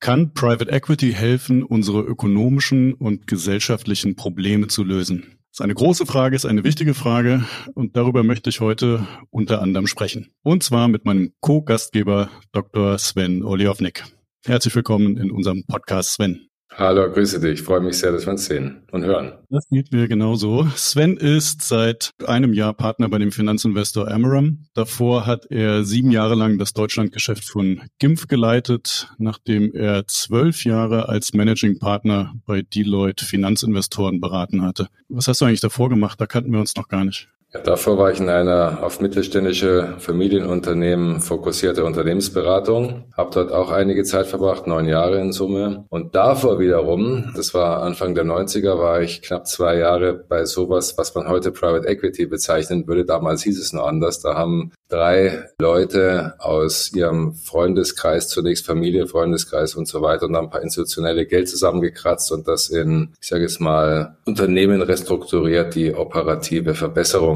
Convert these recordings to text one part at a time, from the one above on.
Kann Private Equity helfen, unsere ökonomischen und gesellschaftlichen Probleme zu lösen? Das ist eine große Frage, ist eine wichtige Frage und darüber möchte ich heute unter anderem sprechen. Und zwar mit meinem Co-Gastgeber Dr. Sven Oliovnik. Herzlich willkommen in unserem Podcast, Sven. Hallo, grüße dich. Ich freue mich sehr, dass wir uns sehen und hören. Das geht mir genauso. Sven ist seit einem Jahr Partner bei dem Finanzinvestor Amaram. Davor hat er sieben Jahre lang das Deutschlandgeschäft von GIMF geleitet, nachdem er zwölf Jahre als Managing Partner bei Deloitte Finanzinvestoren beraten hatte. Was hast du eigentlich davor gemacht? Da kannten wir uns noch gar nicht. Ja, davor war ich in einer auf mittelständische Familienunternehmen fokussierte Unternehmensberatung, habe dort auch einige Zeit verbracht, neun Jahre in Summe. Und davor wiederum, das war Anfang der 90er, war ich knapp zwei Jahre bei sowas, was man heute Private Equity bezeichnen würde. Damals hieß es noch anders. Da haben drei Leute aus ihrem Freundeskreis, zunächst Familie, Freundeskreis und so weiter, und dann ein paar institutionelle Geld zusammengekratzt und das in, ich sage es mal, Unternehmen restrukturiert, die operative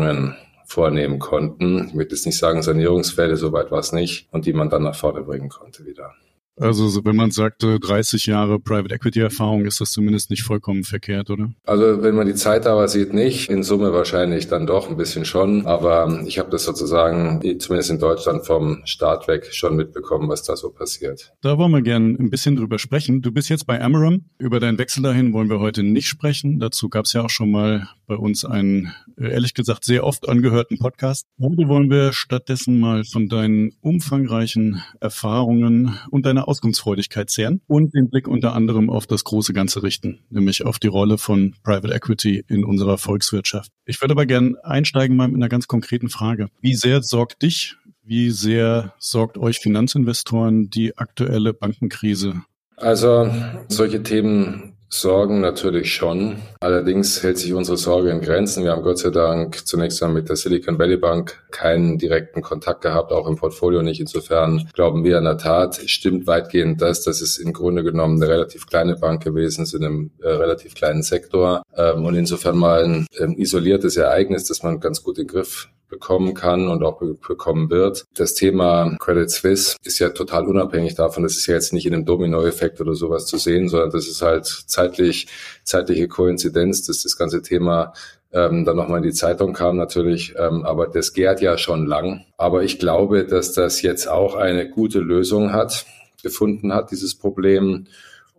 Verbesserungen vornehmen konnten. Ich möchte jetzt nicht sagen Sanierungsfälle, soweit war es nicht, und die man dann nach vorne bringen konnte wieder. Also wenn man sagte 30 Jahre Private Equity Erfahrung, ist das zumindest nicht vollkommen verkehrt, oder? Also wenn man die Zeit aber sieht, nicht. In Summe wahrscheinlich dann doch ein bisschen schon. Aber ich habe das sozusagen, zumindest in Deutschland, vom Start weg schon mitbekommen, was da so passiert. Da wollen wir gerne ein bisschen drüber sprechen. Du bist jetzt bei Amaram. Über deinen Wechsel dahin wollen wir heute nicht sprechen. Dazu gab es ja auch schon mal bei uns einen, ehrlich gesagt, sehr oft angehörten Podcast. Heute wollen wir stattdessen mal von deinen umfangreichen Erfahrungen und deiner Auskunftsfreudigkeit zehren und den Blick unter anderem auf das große Ganze richten, nämlich auf die Rolle von Private Equity in unserer Volkswirtschaft. Ich würde aber gerne einsteigen mal mit einer ganz konkreten Frage. Wie sehr sorgt dich, wie sehr sorgt euch Finanzinvestoren die aktuelle Bankenkrise? Also solche Themen Sorgen natürlich schon. Allerdings hält sich unsere Sorge in Grenzen. Wir haben Gott sei Dank zunächst einmal mit der Silicon Valley Bank keinen direkten Kontakt gehabt, auch im Portfolio nicht. Insofern glauben wir in der Tat, stimmt weitgehend das, dass es im Grunde genommen eine relativ kleine Bank gewesen ist in einem äh, relativ kleinen Sektor ähm, und insofern mal ein ähm, isoliertes Ereignis, das man ganz gut in den Griff bekommen kann und auch bekommen wird. Das Thema Credit Suisse ist ja total unabhängig davon. Das ist ja jetzt nicht in einem Dominoeffekt oder sowas zu sehen, sondern das ist halt zeitlich, zeitliche Koinzidenz, dass das ganze Thema ähm, dann nochmal in die Zeitung kam natürlich, ähm, aber das gärt ja schon lang. Aber ich glaube, dass das jetzt auch eine gute Lösung hat, gefunden hat, dieses Problem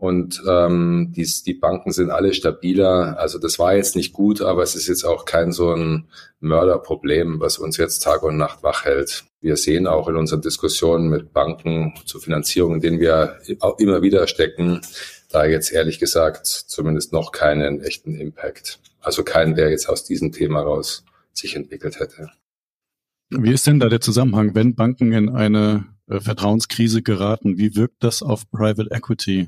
und ähm, die, die Banken sind alle stabiler. Also das war jetzt nicht gut, aber es ist jetzt auch kein so ein Mörderproblem, was uns jetzt Tag und Nacht wach hält. Wir sehen auch in unseren Diskussionen mit Banken zur Finanzierung, in denen wir auch immer wieder stecken, da jetzt ehrlich gesagt zumindest noch keinen echten Impact. Also keinen, der jetzt aus diesem Thema raus sich entwickelt hätte. Wie ist denn da der Zusammenhang, wenn Banken in eine äh, Vertrauenskrise geraten? Wie wirkt das auf Private Equity?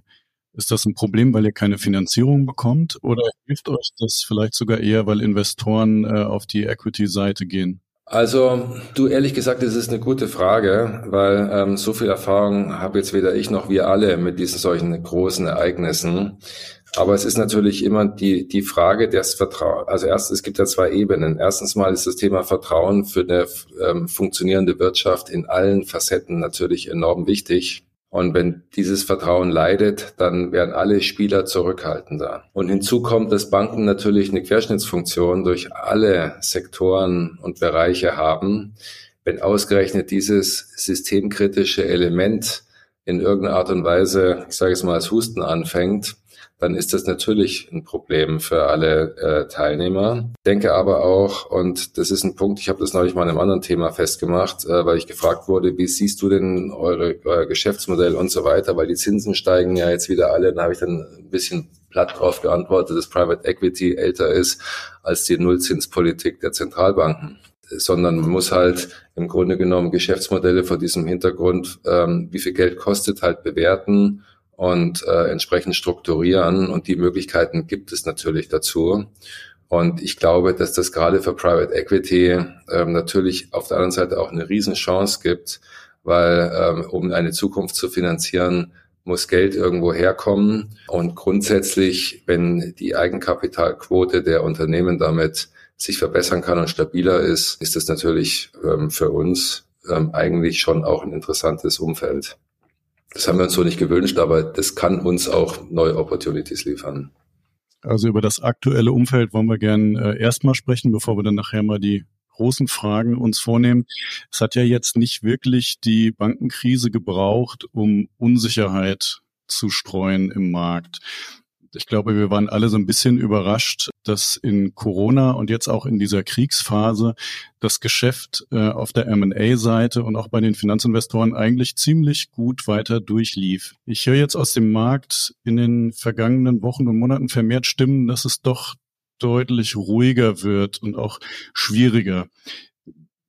Ist das ein Problem, weil ihr keine Finanzierung bekommt oder hilft euch das vielleicht sogar eher, weil Investoren äh, auf die Equity-Seite gehen? Also, du ehrlich gesagt, das ist eine gute Frage, weil ähm, so viel Erfahrung habe jetzt weder ich noch wir alle mit diesen solchen großen Ereignissen. Aber es ist natürlich immer die, die Frage des Vertrauens. Also erst, es gibt ja zwei Ebenen. Erstens mal ist das Thema Vertrauen für eine ähm, funktionierende Wirtschaft in allen Facetten natürlich enorm wichtig. Und wenn dieses Vertrauen leidet, dann werden alle Spieler zurückhaltender. Und hinzu kommt, dass Banken natürlich eine Querschnittsfunktion durch alle Sektoren und Bereiche haben. Wenn ausgerechnet dieses systemkritische Element in irgendeiner Art und Weise, ich sage es mal, als Husten anfängt, dann ist das natürlich ein Problem für alle äh, Teilnehmer. Denke aber auch, und das ist ein Punkt, ich habe das neulich mal in einem anderen Thema festgemacht, äh, weil ich gefragt wurde, wie siehst du denn eure, euer Geschäftsmodell und so weiter, weil die Zinsen steigen ja jetzt wieder alle. Da habe ich dann ein bisschen platt drauf geantwortet, dass Private Equity älter ist als die Nullzinspolitik der Zentralbanken sondern man muss halt im Grunde genommen Geschäftsmodelle vor diesem Hintergrund, ähm, wie viel Geld kostet, halt bewerten und äh, entsprechend strukturieren. Und die Möglichkeiten gibt es natürlich dazu. Und ich glaube, dass das gerade für Private Equity ähm, natürlich auf der anderen Seite auch eine Riesenchance gibt, weil ähm, um eine Zukunft zu finanzieren, muss Geld irgendwo herkommen. Und grundsätzlich, wenn die Eigenkapitalquote der Unternehmen damit sich verbessern kann und stabiler ist, ist das natürlich ähm, für uns ähm, eigentlich schon auch ein interessantes Umfeld. Das haben wir uns so nicht gewünscht, aber das kann uns auch neue Opportunities liefern. Also über das aktuelle Umfeld wollen wir gern äh, erstmal sprechen, bevor wir dann nachher mal die großen Fragen uns vornehmen. Es hat ja jetzt nicht wirklich die Bankenkrise gebraucht, um Unsicherheit zu streuen im Markt. Ich glaube, wir waren alle so ein bisschen überrascht, dass in Corona und jetzt auch in dieser Kriegsphase das Geschäft äh, auf der M&A-Seite und auch bei den Finanzinvestoren eigentlich ziemlich gut weiter durchlief. Ich höre jetzt aus dem Markt in den vergangenen Wochen und Monaten vermehrt Stimmen, dass es doch deutlich ruhiger wird und auch schwieriger.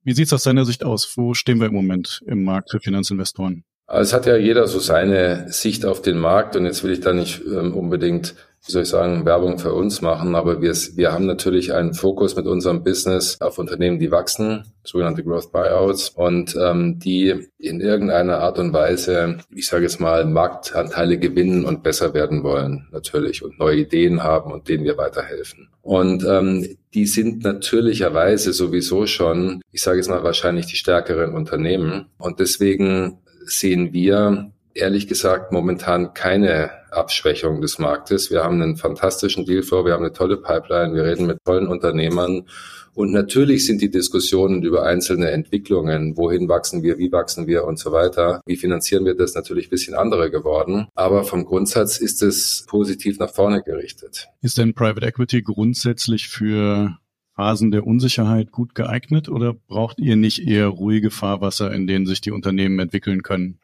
Wie sieht es aus deiner Sicht aus? Wo stehen wir im Moment im Markt für Finanzinvestoren? Es hat ja jeder so seine Sicht auf den Markt und jetzt will ich da nicht ähm, unbedingt, wie soll ich sagen, Werbung für uns machen, aber wir, wir haben natürlich einen Fokus mit unserem Business auf Unternehmen, die wachsen, sogenannte Growth Buyouts und ähm, die in irgendeiner Art und Weise, ich sage jetzt mal, Marktanteile gewinnen und besser werden wollen natürlich und neue Ideen haben und denen wir weiterhelfen. Und ähm, die sind natürlicherweise sowieso schon, ich sage jetzt mal, wahrscheinlich die stärkeren Unternehmen. Und deswegen sehen wir ehrlich gesagt momentan keine Abschwächung des Marktes. Wir haben einen fantastischen Dealflow, wir haben eine tolle Pipeline, wir reden mit tollen Unternehmern. Und natürlich sind die Diskussionen über einzelne Entwicklungen, wohin wachsen wir, wie wachsen wir und so weiter, wie finanzieren wir das, natürlich ein bisschen andere geworden. Aber vom Grundsatz ist es positiv nach vorne gerichtet. Ist denn Private Equity grundsätzlich für Phasen der Unsicherheit gut geeignet oder braucht ihr nicht eher ruhige Fahrwasser, in denen sich die Unternehmen entwickeln können?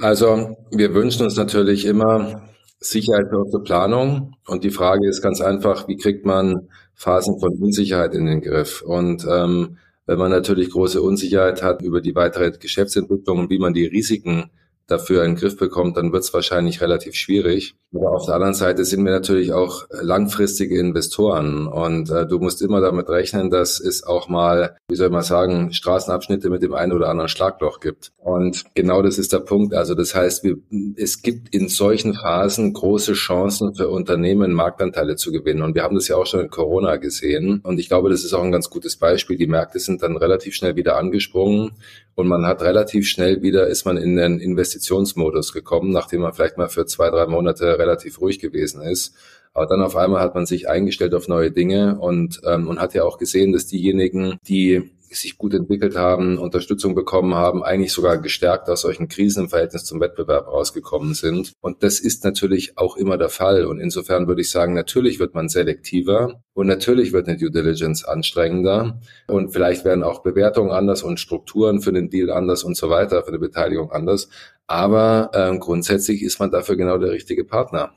Also wir wünschen uns natürlich immer Sicherheit für unsere Planung und die Frage ist ganz einfach, wie kriegt man Phasen von Unsicherheit in den Griff? Und ähm, wenn man natürlich große Unsicherheit hat über die weitere Geschäftsentwicklung und wie man die Risiken dafür einen Griff bekommt, dann wird es wahrscheinlich relativ schwierig. Aber auf der anderen Seite sind wir natürlich auch langfristige Investoren und äh, du musst immer damit rechnen, dass es auch mal, wie soll man sagen, Straßenabschnitte mit dem einen oder anderen Schlagloch gibt. Und genau das ist der Punkt. Also das heißt, wir, es gibt in solchen Phasen große Chancen für Unternehmen, Marktanteile zu gewinnen. Und wir haben das ja auch schon in Corona gesehen. Und ich glaube, das ist auch ein ganz gutes Beispiel. Die Märkte sind dann relativ schnell wieder angesprungen und man hat relativ schnell wieder, ist man in den Investitionsmodus gekommen, nachdem man vielleicht mal für zwei, drei Monate relativ ruhig gewesen ist. Aber dann auf einmal hat man sich eingestellt auf neue Dinge und, ähm, und hat ja auch gesehen, dass diejenigen, die sich gut entwickelt haben, Unterstützung bekommen haben, eigentlich sogar gestärkt aus solchen Krisen im Verhältnis zum Wettbewerb rausgekommen sind. Und das ist natürlich auch immer der Fall. Und insofern würde ich sagen, natürlich wird man selektiver und natürlich wird eine Due Diligence anstrengender und vielleicht werden auch Bewertungen anders und Strukturen für den Deal anders und so weiter, für eine Beteiligung anders. Aber äh, grundsätzlich ist man dafür genau der richtige Partner.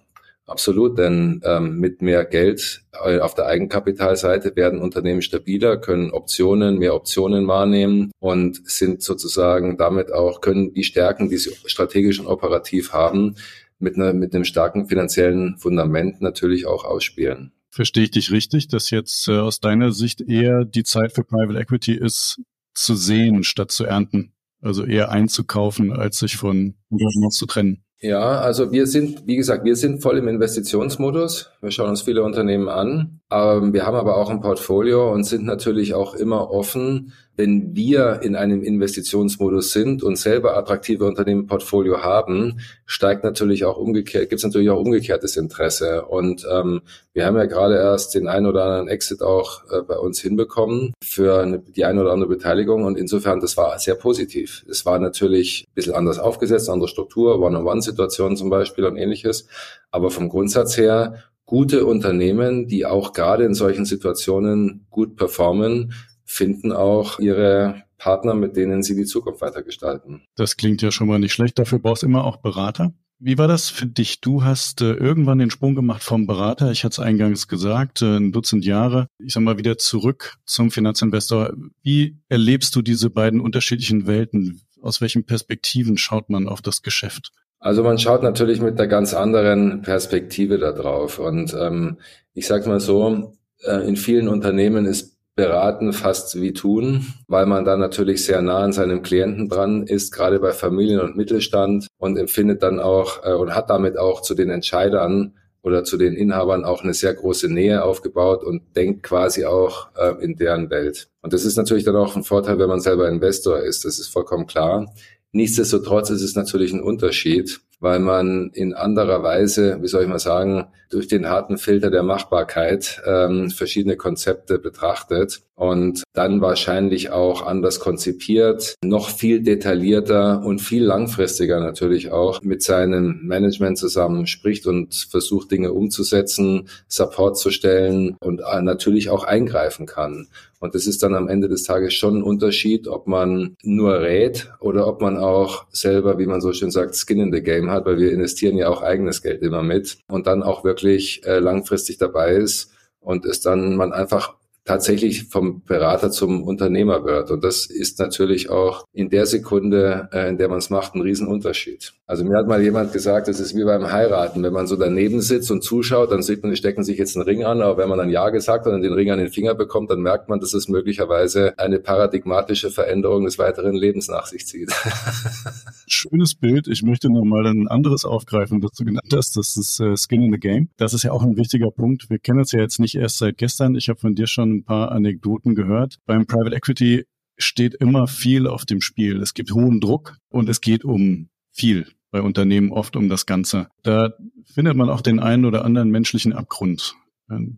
Absolut, denn ähm, mit mehr Geld äh, auf der Eigenkapitalseite werden Unternehmen stabiler, können Optionen, mehr Optionen wahrnehmen und sind sozusagen damit auch, können die Stärken, die sie strategisch und operativ haben, mit, einer, mit einem starken finanziellen Fundament natürlich auch ausspielen. Verstehe ich dich richtig, dass jetzt äh, aus deiner Sicht eher die Zeit für Private Equity ist, zu sehen statt zu ernten? Also eher einzukaufen, als sich von Engagements zu trennen. Ja, also wir sind, wie gesagt, wir sind voll im Investitionsmodus. Wir schauen uns viele Unternehmen an. Ähm, wir haben aber auch ein Portfolio und sind natürlich auch immer offen, wenn wir in einem Investitionsmodus sind und selber attraktive Unternehmen im Portfolio haben, steigt natürlich auch umgekehrt, gibt es natürlich auch umgekehrtes Interesse. Und ähm, wir haben ja gerade erst den einen oder anderen Exit auch äh, bei uns hinbekommen für eine, die eine oder andere Beteiligung. Und insofern, das war sehr positiv. Es war natürlich ein bisschen anders aufgesetzt, andere Struktur, One-on-One-Situationen zum Beispiel und ähnliches. Aber vom Grundsatz her gute Unternehmen, die auch gerade in solchen Situationen gut performen, finden auch ihre Partner, mit denen sie die Zukunft weitergestalten. Das klingt ja schon mal nicht schlecht. Dafür brauchst du immer auch Berater. Wie war das für dich? Du hast äh, irgendwann den Sprung gemacht vom Berater, ich hatte es eingangs gesagt, äh, ein Dutzend Jahre, ich sag mal wieder zurück zum Finanzinvestor. Wie erlebst du diese beiden unterschiedlichen Welten? Aus welchen Perspektiven schaut man auf das Geschäft? Also man schaut natürlich mit einer ganz anderen Perspektive da drauf. Und ähm, ich sage mal so, äh, in vielen Unternehmen ist beraten fast wie tun, weil man da natürlich sehr nah an seinem Klienten dran ist, gerade bei Familien und Mittelstand und empfindet dann auch äh, und hat damit auch zu den Entscheidern oder zu den Inhabern auch eine sehr große Nähe aufgebaut und denkt quasi auch äh, in deren Welt. Und das ist natürlich dann auch ein Vorteil, wenn man selber Investor ist. Das ist vollkommen klar. Nichtsdestotrotz ist es natürlich ein Unterschied, weil man in anderer Weise, wie soll ich mal sagen, durch den harten Filter der Machbarkeit ähm, verschiedene Konzepte betrachtet und dann wahrscheinlich auch anders konzipiert, noch viel detaillierter und viel langfristiger natürlich auch mit seinem Management zusammen spricht und versucht Dinge umzusetzen, Support zu stellen und äh, natürlich auch eingreifen kann. Und das ist dann am Ende des Tages schon ein Unterschied, ob man nur rät oder ob man auch selber, wie man so schön sagt, Skin in the Game hat, weil wir investieren ja auch eigenes Geld immer mit und dann auch wirklich äh, langfristig dabei ist und es dann man einfach tatsächlich vom Berater zum Unternehmer wird. Und das ist natürlich auch in der Sekunde, äh, in der man es macht, ein Riesenunterschied. Also mir hat mal jemand gesagt, es ist wie beim Heiraten. Wenn man so daneben sitzt und zuschaut, dann sieht man, die stecken sich jetzt einen Ring an, aber wenn man dann Ja gesagt hat und den Ring an den Finger bekommt, dann merkt man, dass es möglicherweise eine paradigmatische Veränderung des weiteren Lebens nach sich zieht. Schönes Bild. Ich möchte nochmal ein anderes aufgreifen, das du genannt hast. Das ist äh, Skin in the Game. Das ist ja auch ein wichtiger Punkt. Wir kennen uns ja jetzt nicht erst seit gestern. Ich habe von dir schon ein paar Anekdoten gehört. Beim Private Equity steht immer viel auf dem Spiel. Es gibt hohen Druck und es geht um viel bei Unternehmen oft um das Ganze. Da findet man auch den einen oder anderen menschlichen Abgrund.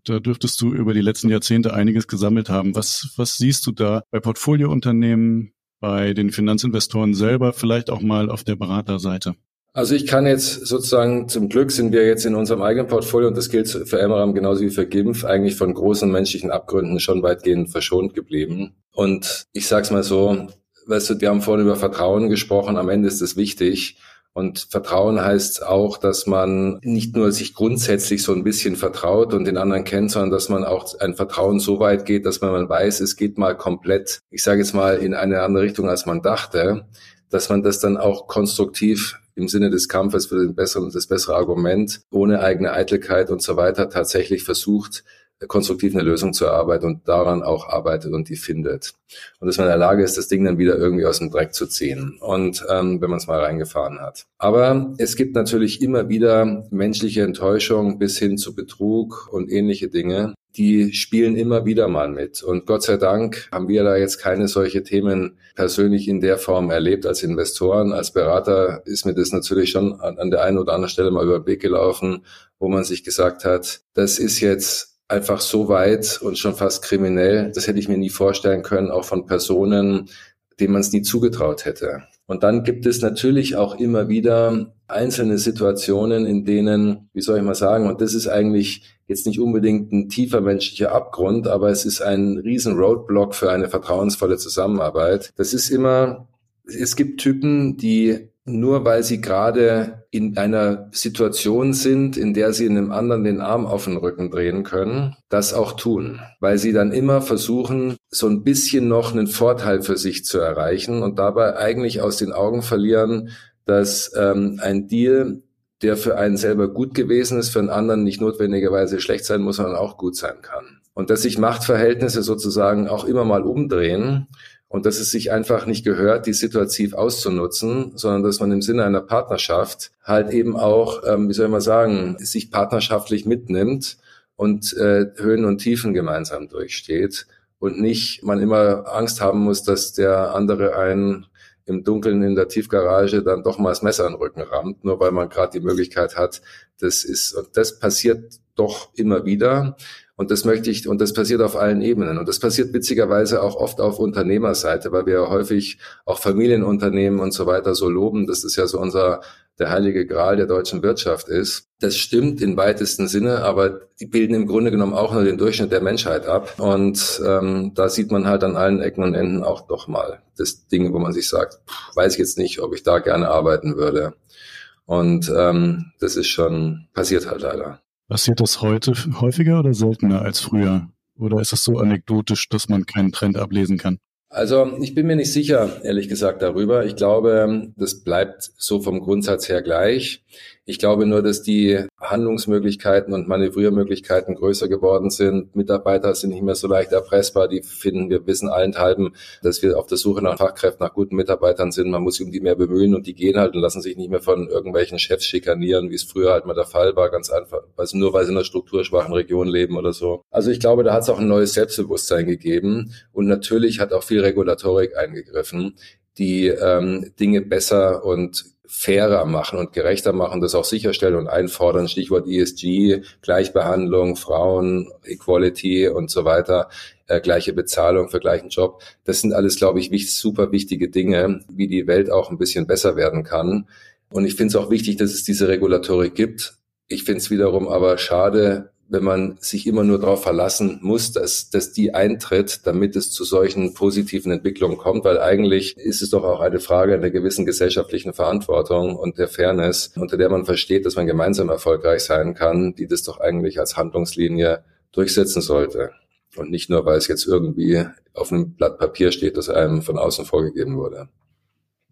Da dürftest du über die letzten Jahrzehnte einiges gesammelt haben. Was, was siehst du da bei Portfoliounternehmen, bei den Finanzinvestoren selber, vielleicht auch mal auf der Beraterseite? Also ich kann jetzt sozusagen, zum Glück sind wir jetzt in unserem eigenen Portfolio, und das gilt für Emmeram genauso wie für GIMF, eigentlich von großen menschlichen Abgründen schon weitgehend verschont geblieben. Und ich sag's mal so, weißt du, wir haben vorhin über Vertrauen gesprochen, am Ende ist es wichtig. Und Vertrauen heißt auch, dass man nicht nur sich grundsätzlich so ein bisschen vertraut und den anderen kennt, sondern dass man auch ein Vertrauen so weit geht, dass man weiß, es geht mal komplett, ich sage jetzt mal, in eine andere Richtung, als man dachte, dass man das dann auch konstruktiv im Sinne des Kampfes für den besseren, das bessere Argument, ohne eigene Eitelkeit und so weiter tatsächlich versucht, konstruktiv eine Lösung zu erarbeiten und daran auch arbeitet und die findet. Und dass man in der Lage ist, das Ding dann wieder irgendwie aus dem Dreck zu ziehen und ähm, wenn man es mal reingefahren hat. Aber es gibt natürlich immer wieder menschliche Enttäuschung bis hin zu Betrug und ähnliche Dinge, die spielen immer wieder mal mit. Und Gott sei Dank haben wir da jetzt keine solche Themen persönlich in der Form erlebt als Investoren. Als Berater ist mir das natürlich schon an der einen oder anderen Stelle mal über den Weg gelaufen, wo man sich gesagt hat, das ist jetzt einfach so weit und schon fast kriminell. Das hätte ich mir nie vorstellen können, auch von Personen, denen man es nie zugetraut hätte. Und dann gibt es natürlich auch immer wieder einzelne Situationen, in denen, wie soll ich mal sagen, und das ist eigentlich jetzt nicht unbedingt ein tiefer menschlicher Abgrund, aber es ist ein riesen Roadblock für eine vertrauensvolle Zusammenarbeit. Das ist immer, es gibt Typen, die nur weil sie gerade in einer Situation sind, in der sie einem anderen den Arm auf den Rücken drehen können, das auch tun. Weil sie dann immer versuchen, so ein bisschen noch einen Vorteil für sich zu erreichen und dabei eigentlich aus den Augen verlieren, dass ähm, ein Deal, der für einen selber gut gewesen ist, für einen anderen nicht notwendigerweise schlecht sein muss, sondern auch gut sein kann. Und dass sich Machtverhältnisse sozusagen auch immer mal umdrehen und dass es sich einfach nicht gehört, die situativ auszunutzen, sondern dass man im Sinne einer Partnerschaft halt eben auch, ähm, wie soll man sagen, sich partnerschaftlich mitnimmt und äh, Höhen und Tiefen gemeinsam durchsteht und nicht man immer Angst haben muss, dass der andere einen im Dunkeln in der Tiefgarage dann doch mal das Messer in den Rücken rammt, nur weil man gerade die Möglichkeit hat. Das ist, und das passiert doch immer wieder. Und das möchte ich, und das passiert auf allen Ebenen. Und das passiert witzigerweise auch oft auf Unternehmerseite, weil wir häufig auch Familienunternehmen und so weiter so loben. Das ist ja so unser, der heilige Gral der deutschen Wirtschaft ist. Das stimmt in weitesten Sinne, aber die bilden im Grunde genommen auch nur den Durchschnitt der Menschheit ab. Und ähm, da sieht man halt an allen Ecken und Enden auch doch mal das Ding, wo man sich sagt, weiß ich jetzt nicht, ob ich da gerne arbeiten würde. Und ähm, das ist schon passiert halt leider. Passiert das heute häufiger oder seltener als früher? Oder ist es so anekdotisch, dass man keinen Trend ablesen kann? Also ich bin mir nicht sicher, ehrlich gesagt, darüber. Ich glaube, das bleibt so vom Grundsatz her gleich. Ich glaube nur, dass die Handlungsmöglichkeiten und Manövriermöglichkeiten größer geworden sind. Mitarbeiter sind nicht mehr so leicht erpressbar. Die finden, wir wissen allenthalben, dass wir auf der Suche nach Fachkräften, nach guten Mitarbeitern sind. Man muss sich um die mehr bemühen und die gehen halt und lassen sich nicht mehr von irgendwelchen Chefs schikanieren, wie es früher halt mal der Fall war, ganz einfach. Also nur weil sie in einer strukturschwachen Region leben oder so. Also ich glaube, da hat es auch ein neues Selbstbewusstsein gegeben. Und natürlich hat auch viel Regulatorik eingegriffen die ähm, Dinge besser und fairer machen und gerechter machen, das auch sicherstellen und einfordern. Stichwort ESG, Gleichbehandlung, Frauen, Equality und so weiter, äh, gleiche Bezahlung für gleichen Job. Das sind alles, glaube ich, wichtig, super wichtige Dinge, wie die Welt auch ein bisschen besser werden kann. Und ich finde es auch wichtig, dass es diese Regulatorik gibt. Ich finde es wiederum aber schade, wenn man sich immer nur darauf verlassen muss, dass, dass die eintritt, damit es zu solchen positiven Entwicklungen kommt, weil eigentlich ist es doch auch eine Frage einer gewissen gesellschaftlichen Verantwortung und der Fairness, unter der man versteht, dass man gemeinsam erfolgreich sein kann, die das doch eigentlich als Handlungslinie durchsetzen sollte. Und nicht nur, weil es jetzt irgendwie auf einem Blatt Papier steht, das einem von außen vorgegeben wurde.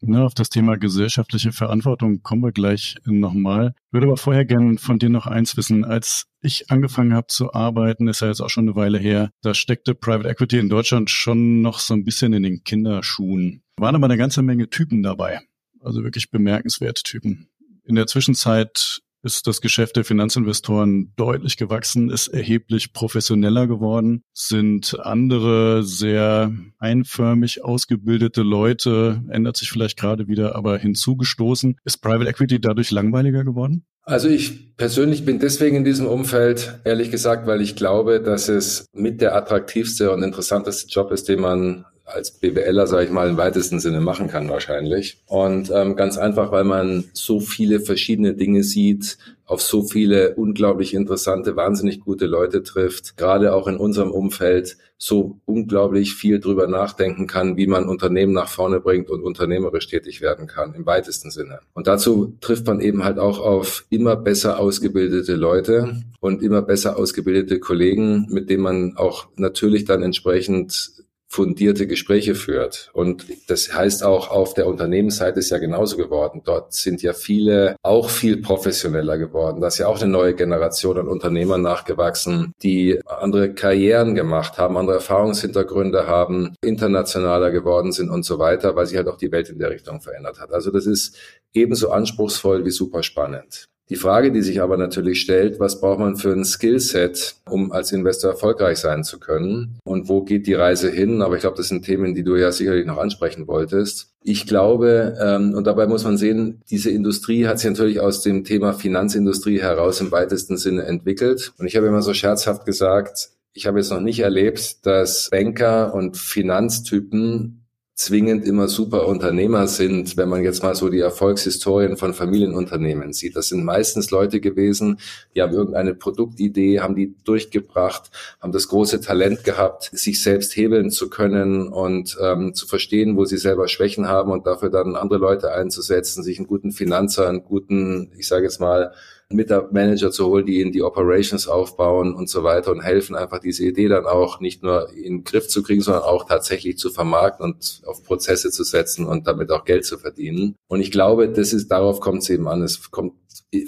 Ne, auf das Thema gesellschaftliche Verantwortung kommen wir gleich nochmal. Würde aber vorher gerne von dir noch eins wissen. Als ich angefangen habe zu arbeiten, ist ja jetzt auch schon eine Weile her, da steckte Private Equity in Deutschland schon noch so ein bisschen in den Kinderschuhen. Waren aber eine ganze Menge Typen dabei. Also wirklich bemerkenswerte Typen. In der Zwischenzeit ist das Geschäft der Finanzinvestoren deutlich gewachsen, ist erheblich professioneller geworden, sind andere sehr einförmig ausgebildete Leute, ändert sich vielleicht gerade wieder, aber hinzugestoßen. Ist Private Equity dadurch langweiliger geworden? Also ich persönlich bin deswegen in diesem Umfeld, ehrlich gesagt, weil ich glaube, dass es mit der attraktivste und interessanteste Job ist, den man als BWLer, sage ich mal, im weitesten Sinne machen kann wahrscheinlich. Und ähm, ganz einfach, weil man so viele verschiedene Dinge sieht, auf so viele unglaublich interessante, wahnsinnig gute Leute trifft, gerade auch in unserem Umfeld so unglaublich viel drüber nachdenken kann, wie man Unternehmen nach vorne bringt und unternehmerisch tätig werden kann, im weitesten Sinne. Und dazu trifft man eben halt auch auf immer besser ausgebildete Leute und immer besser ausgebildete Kollegen, mit denen man auch natürlich dann entsprechend fundierte Gespräche führt. Und das heißt auch auf der Unternehmensseite ist ja genauso geworden. Dort sind ja viele auch viel professioneller geworden. Da ist ja auch eine neue Generation an Unternehmern nachgewachsen, die andere Karrieren gemacht haben, andere Erfahrungshintergründe haben, internationaler geworden sind und so weiter, weil sich halt auch die Welt in der Richtung verändert hat. Also das ist ebenso anspruchsvoll wie super spannend. Die Frage, die sich aber natürlich stellt, was braucht man für ein Skillset, um als Investor erfolgreich sein zu können? Und wo geht die Reise hin? Aber ich glaube, das sind Themen, die du ja sicherlich noch ansprechen wolltest. Ich glaube, ähm, und dabei muss man sehen, diese Industrie hat sich natürlich aus dem Thema Finanzindustrie heraus im weitesten Sinne entwickelt. Und ich habe immer so scherzhaft gesagt, ich habe jetzt noch nicht erlebt, dass Banker und Finanztypen zwingend immer super Unternehmer sind, wenn man jetzt mal so die Erfolgshistorien von Familienunternehmen sieht. Das sind meistens Leute gewesen, die haben irgendeine Produktidee, haben die durchgebracht, haben das große Talent gehabt, sich selbst hebeln zu können und ähm, zu verstehen, wo sie selber Schwächen haben und dafür dann andere Leute einzusetzen, sich einen guten Finanzer, einen guten, ich sage jetzt mal, Manager zu holen, die in die Operations aufbauen und so weiter und helfen einfach diese Idee dann auch nicht nur in den Griff zu kriegen, sondern auch tatsächlich zu vermarkten und auf Prozesse zu setzen und damit auch Geld zu verdienen. Und ich glaube, das ist, darauf kommt es eben an. Es kommt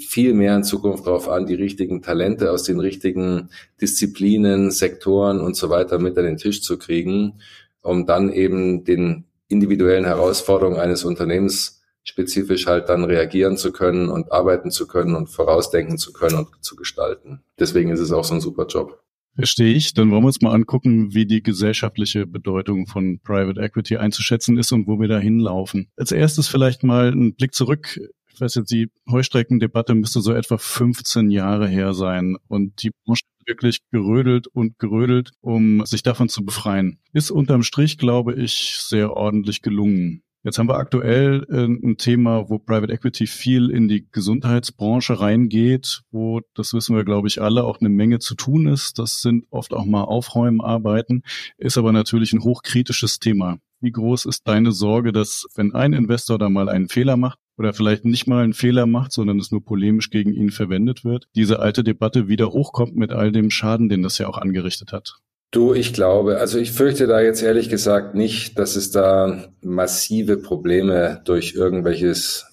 viel mehr in Zukunft darauf an, die richtigen Talente aus den richtigen Disziplinen, Sektoren und so weiter mit an den Tisch zu kriegen, um dann eben den individuellen Herausforderungen eines Unternehmens spezifisch halt dann reagieren zu können und arbeiten zu können und vorausdenken zu können und zu gestalten. Deswegen ist es auch so ein super Job. Verstehe ich. Dann wollen wir uns mal angucken, wie die gesellschaftliche Bedeutung von Private Equity einzuschätzen ist und wo wir da hinlaufen. Als erstes vielleicht mal ein Blick zurück. Ich weiß jetzt, die Heustreckendebatte müsste so etwa 15 Jahre her sein und die Branche wirklich gerödelt und gerödelt, um sich davon zu befreien. Ist unterm Strich, glaube ich, sehr ordentlich gelungen. Jetzt haben wir aktuell äh, ein Thema, wo Private Equity viel in die Gesundheitsbranche reingeht, wo, das wissen wir, glaube ich, alle, auch eine Menge zu tun ist. Das sind oft auch mal Aufräumarbeiten, ist aber natürlich ein hochkritisches Thema. Wie groß ist deine Sorge, dass wenn ein Investor da mal einen Fehler macht, oder vielleicht nicht mal einen Fehler macht, sondern es nur polemisch gegen ihn verwendet wird, diese alte Debatte wieder hochkommt mit all dem Schaden, den das ja auch angerichtet hat? Du, ich glaube, also ich fürchte da jetzt ehrlich gesagt nicht, dass es da massive Probleme durch irgendwelches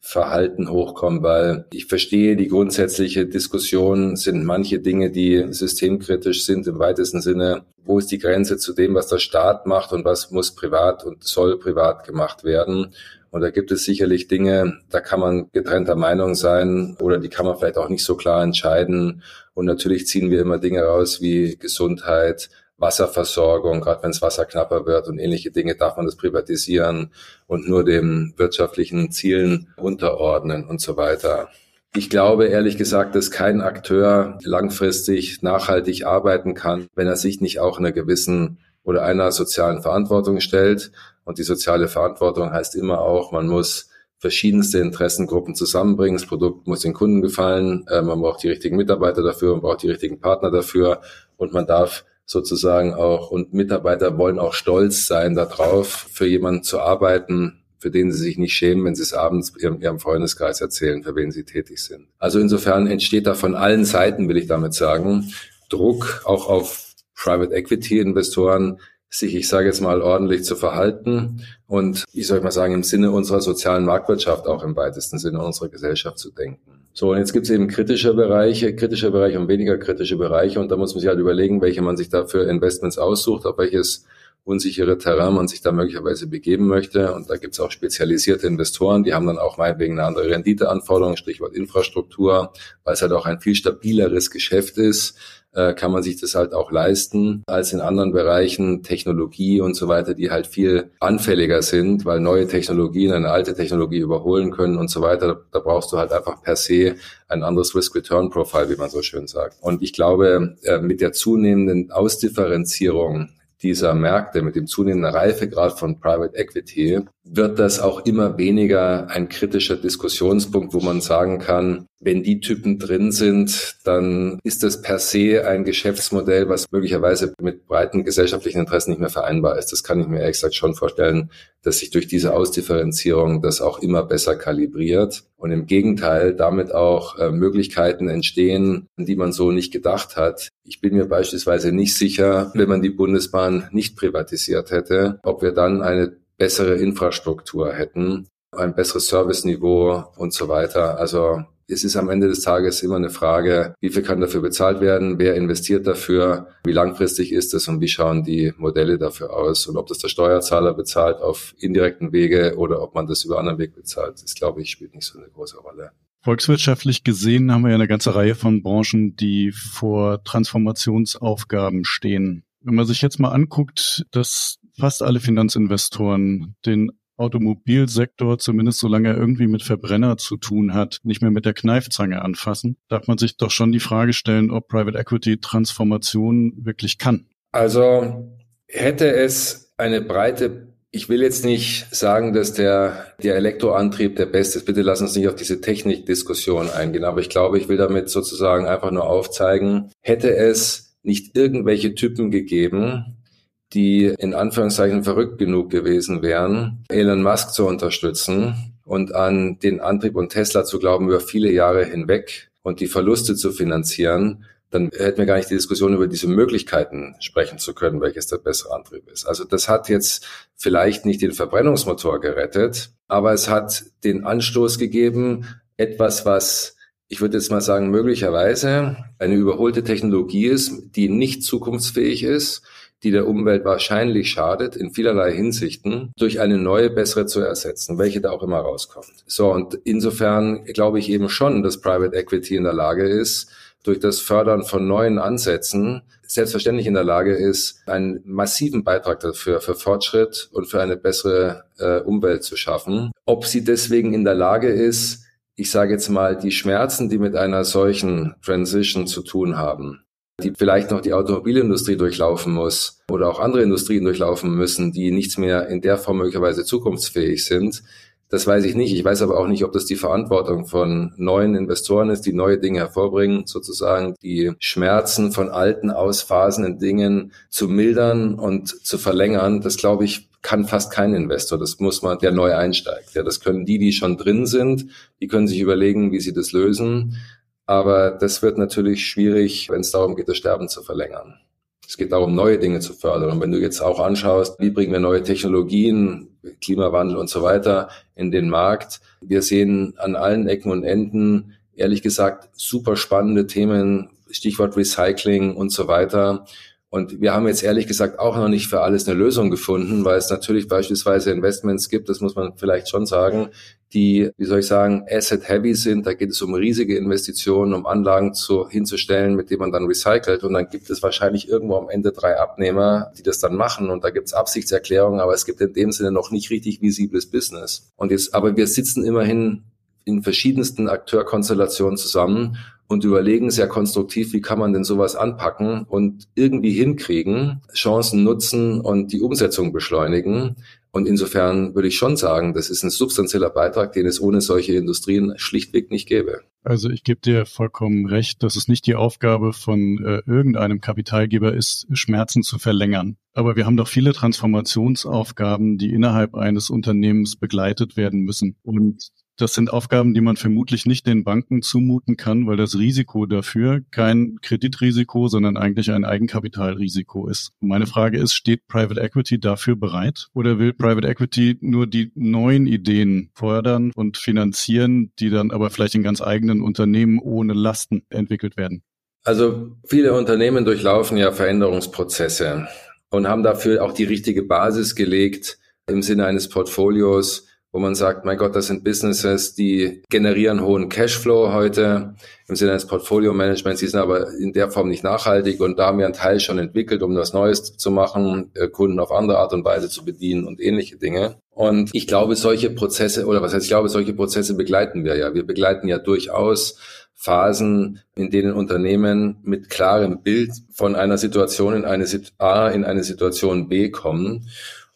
Verhalten hochkommen, weil ich verstehe die grundsätzliche Diskussion, sind manche Dinge, die systemkritisch sind im weitesten Sinne. Wo ist die Grenze zu dem, was der Staat macht und was muss privat und soll privat gemacht werden? Und da gibt es sicherlich Dinge, da kann man getrennter Meinung sein oder die kann man vielleicht auch nicht so klar entscheiden. Und natürlich ziehen wir immer Dinge raus wie Gesundheit, Wasserversorgung, gerade wenn es Wasser knapper wird und ähnliche Dinge, darf man das privatisieren und nur den wirtschaftlichen Zielen unterordnen und so weiter. Ich glaube ehrlich gesagt, dass kein Akteur langfristig nachhaltig arbeiten kann, wenn er sich nicht auch einer gewissen oder einer sozialen Verantwortung stellt. Und die soziale Verantwortung heißt immer auch, man muss verschiedenste Interessengruppen zusammenbringen. Das Produkt muss den Kunden gefallen. Äh, man braucht die richtigen Mitarbeiter dafür, man braucht die richtigen Partner dafür und man darf sozusagen auch, und Mitarbeiter wollen auch stolz sein darauf, für jemanden zu arbeiten, für den sie sich nicht schämen, wenn sie es abends ihrem, ihrem Freundeskreis erzählen, für wen sie tätig sind. Also insofern entsteht da von allen Seiten, will ich damit sagen, Druck auch auf Private Equity Investoren, sich, ich sage jetzt mal, ordentlich zu verhalten und, ich soll mal sagen, im Sinne unserer sozialen Marktwirtschaft, auch im weitesten Sinne unserer Gesellschaft zu denken. So, und jetzt gibt es eben kritische Bereiche, kritische Bereiche und weniger kritische Bereiche und da muss man sich halt überlegen, welche man sich da für Investments aussucht, auf welches unsichere Terrain man sich da möglicherweise begeben möchte. Und da gibt es auch spezialisierte Investoren, die haben dann auch meinetwegen eine andere Renditeanforderung, Stichwort Infrastruktur, weil es halt auch ein viel stabileres Geschäft ist, äh, kann man sich das halt auch leisten als in anderen Bereichen, Technologie und so weiter, die halt viel anfälliger sind, weil neue Technologien eine alte Technologie überholen können und so weiter. Da, da brauchst du halt einfach per se ein anderes Risk-Return-Profile, wie man so schön sagt. Und ich glaube, äh, mit der zunehmenden Ausdifferenzierung dieser Märkte, mit dem zunehmenden Reifegrad von Private Equity, wird das auch immer weniger ein kritischer Diskussionspunkt, wo man sagen kann, wenn die Typen drin sind, dann ist das per se ein Geschäftsmodell, was möglicherweise mit breiten gesellschaftlichen Interessen nicht mehr vereinbar ist. Das kann ich mir ehrlich gesagt schon vorstellen, dass sich durch diese Ausdifferenzierung das auch immer besser kalibriert und im Gegenteil damit auch äh, Möglichkeiten entstehen, die man so nicht gedacht hat. Ich bin mir beispielsweise nicht sicher, wenn man die Bundesbahn nicht privatisiert hätte, ob wir dann eine bessere Infrastruktur hätten, ein besseres Serviceniveau und so weiter. Also es ist am Ende des Tages immer eine Frage, wie viel kann dafür bezahlt werden, wer investiert dafür, wie langfristig ist es und wie schauen die Modelle dafür aus und ob das der Steuerzahler bezahlt auf indirekten Wege oder ob man das über anderen Weg bezahlt, das glaube ich spielt nicht so eine große Rolle. Volkswirtschaftlich gesehen haben wir ja eine ganze Reihe von Branchen, die vor Transformationsaufgaben stehen. Wenn man sich jetzt mal anguckt, dass fast alle Finanzinvestoren den Automobilsektor, zumindest solange er irgendwie mit Verbrenner zu tun hat, nicht mehr mit der Kneifzange anfassen, darf man sich doch schon die Frage stellen, ob Private Equity Transformation wirklich kann. Also hätte es eine breite ich will jetzt nicht sagen, dass der, der Elektroantrieb der beste ist. Bitte lass uns nicht auf diese Technikdiskussion eingehen. Aber ich glaube, ich will damit sozusagen einfach nur aufzeigen, hätte es nicht irgendwelche Typen gegeben, die in Anführungszeichen verrückt genug gewesen wären, Elon Musk zu unterstützen und an den Antrieb und Tesla zu glauben über viele Jahre hinweg und die Verluste zu finanzieren, dann hätten wir gar nicht die Diskussion über diese Möglichkeiten sprechen zu können, welches der bessere Antrieb ist. Also das hat jetzt vielleicht nicht den Verbrennungsmotor gerettet, aber es hat den Anstoß gegeben, etwas, was ich würde jetzt mal sagen, möglicherweise eine überholte Technologie ist, die nicht zukunftsfähig ist, die der Umwelt wahrscheinlich schadet, in vielerlei Hinsichten, durch eine neue, bessere zu ersetzen, welche da auch immer rauskommt. So, und insofern glaube ich eben schon, dass Private Equity in der Lage ist, durch das Fördern von neuen Ansätzen selbstverständlich in der Lage ist, einen massiven Beitrag dafür, für Fortschritt und für eine bessere äh, Umwelt zu schaffen. Ob sie deswegen in der Lage ist, ich sage jetzt mal, die Schmerzen, die mit einer solchen Transition zu tun haben, die vielleicht noch die Automobilindustrie durchlaufen muss oder auch andere Industrien durchlaufen müssen, die nichts mehr in der Form möglicherweise zukunftsfähig sind, das weiß ich nicht. Ich weiß aber auch nicht, ob das die Verantwortung von neuen Investoren ist, die neue Dinge hervorbringen, sozusagen die Schmerzen von alten, ausphasenden Dingen zu mildern und zu verlängern. Das glaube ich, kann fast kein Investor. Das muss man, der neu einsteigt. Ja, das können die, die schon drin sind. Die können sich überlegen, wie sie das lösen. Aber das wird natürlich schwierig, wenn es darum geht, das Sterben zu verlängern. Es geht darum, neue Dinge zu fördern. Und wenn du jetzt auch anschaust, wie bringen wir neue Technologien, Klimawandel und so weiter in den Markt. Wir sehen an allen Ecken und Enden, ehrlich gesagt, super spannende Themen, Stichwort Recycling und so weiter. Und wir haben jetzt ehrlich gesagt auch noch nicht für alles eine Lösung gefunden, weil es natürlich beispielsweise Investments gibt, das muss man vielleicht schon sagen, die, wie soll ich sagen, asset-heavy sind. Da geht es um riesige Investitionen, um Anlagen zu, hinzustellen, mit denen man dann recycelt. Und dann gibt es wahrscheinlich irgendwo am Ende drei Abnehmer, die das dann machen. Und da gibt es Absichtserklärungen, aber es gibt in dem Sinne noch nicht richtig visibles Business. Und jetzt, aber wir sitzen immerhin in verschiedensten Akteurkonstellationen zusammen und überlegen sehr konstruktiv, wie kann man denn sowas anpacken und irgendwie hinkriegen, Chancen nutzen und die Umsetzung beschleunigen. Und insofern würde ich schon sagen, das ist ein substanzieller Beitrag, den es ohne solche Industrien schlichtweg nicht gäbe. Also ich gebe dir vollkommen recht, dass es nicht die Aufgabe von äh, irgendeinem Kapitalgeber ist, Schmerzen zu verlängern. Aber wir haben doch viele Transformationsaufgaben, die innerhalb eines Unternehmens begleitet werden müssen. Und das sind Aufgaben, die man vermutlich nicht den Banken zumuten kann, weil das Risiko dafür kein Kreditrisiko, sondern eigentlich ein Eigenkapitalrisiko ist. Meine Frage ist, steht Private Equity dafür bereit oder will Private Equity nur die neuen Ideen fördern und finanzieren, die dann aber vielleicht in ganz eigenen Unternehmen ohne Lasten entwickelt werden? Also viele Unternehmen durchlaufen ja Veränderungsprozesse und haben dafür auch die richtige Basis gelegt im Sinne eines Portfolios, wo man sagt, mein Gott, das sind Businesses, die generieren hohen Cashflow heute im Sinne des Portfolio-Managements, die sind aber in der Form nicht nachhaltig und da haben wir einen Teil schon entwickelt, um was Neues zu machen, äh, Kunden auf andere Art und Weise zu bedienen und ähnliche Dinge. Und ich glaube, solche Prozesse, oder was heißt, ich glaube, solche Prozesse begleiten wir ja. Wir begleiten ja durchaus Phasen, in denen Unternehmen mit klarem Bild von einer Situation in eine A in eine Situation B kommen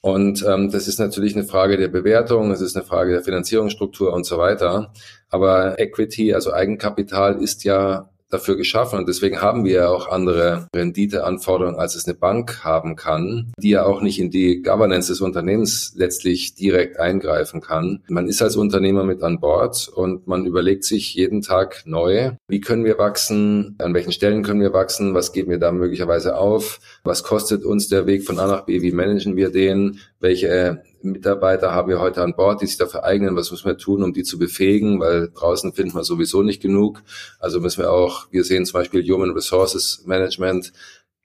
und ähm, das ist natürlich eine Frage der Bewertung, es ist eine Frage der Finanzierungsstruktur und so weiter. Aber Equity, also Eigenkapital, ist ja dafür geschaffen. Und deswegen haben wir ja auch andere Renditeanforderungen, als es eine Bank haben kann, die ja auch nicht in die Governance des Unternehmens letztlich direkt eingreifen kann. Man ist als Unternehmer mit an Bord und man überlegt sich jeden Tag neu, wie können wir wachsen, an welchen Stellen können wir wachsen, was geben wir da möglicherweise auf, was kostet uns der Weg von A nach B, wie managen wir den, welche Mitarbeiter haben wir heute an Bord, die sich dafür eignen, was müssen wir tun, um die zu befähigen, weil draußen finden wir sowieso nicht genug. Also müssen wir auch, wir sehen zum Beispiel Human Resources Management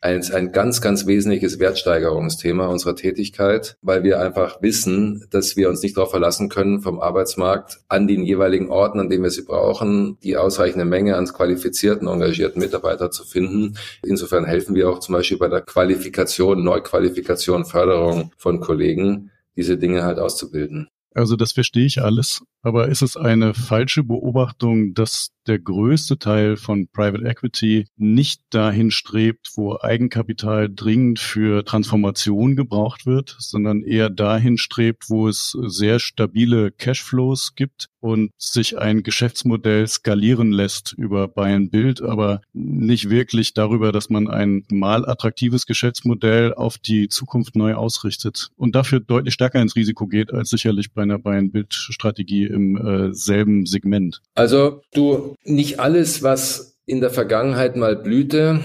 ein, ein ganz, ganz wesentliches Wertsteigerungsthema unserer Tätigkeit, weil wir einfach wissen, dass wir uns nicht darauf verlassen können, vom Arbeitsmarkt an den jeweiligen Orten, an denen wir sie brauchen, die ausreichende Menge an qualifizierten, engagierten Mitarbeiter zu finden. Insofern helfen wir auch zum Beispiel bei der Qualifikation, Neuqualifikation, Förderung von Kollegen, diese Dinge halt auszubilden. Also das verstehe ich alles, aber ist es eine falsche Beobachtung, dass der größte Teil von Private Equity nicht dahin strebt, wo Eigenkapital dringend für Transformation gebraucht wird, sondern eher dahin strebt, wo es sehr stabile Cashflows gibt und sich ein Geschäftsmodell skalieren lässt über Buy and Build, aber nicht wirklich darüber, dass man ein mal attraktives Geschäftsmodell auf die Zukunft neu ausrichtet und dafür deutlich stärker ins Risiko geht als sicherlich bei einer Buy and Build Strategie im äh, selben Segment. Also du nicht alles, was in der Vergangenheit mal blühte